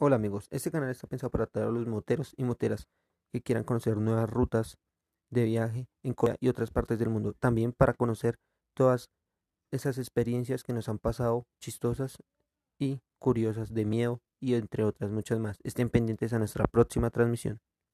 Hola amigos, este canal está pensado para todos los moteros y moteras que quieran conocer nuevas rutas de viaje en Corea y otras partes del mundo. También para conocer todas esas experiencias que nos han pasado chistosas y curiosas de miedo y entre otras muchas más. Estén pendientes a nuestra próxima transmisión.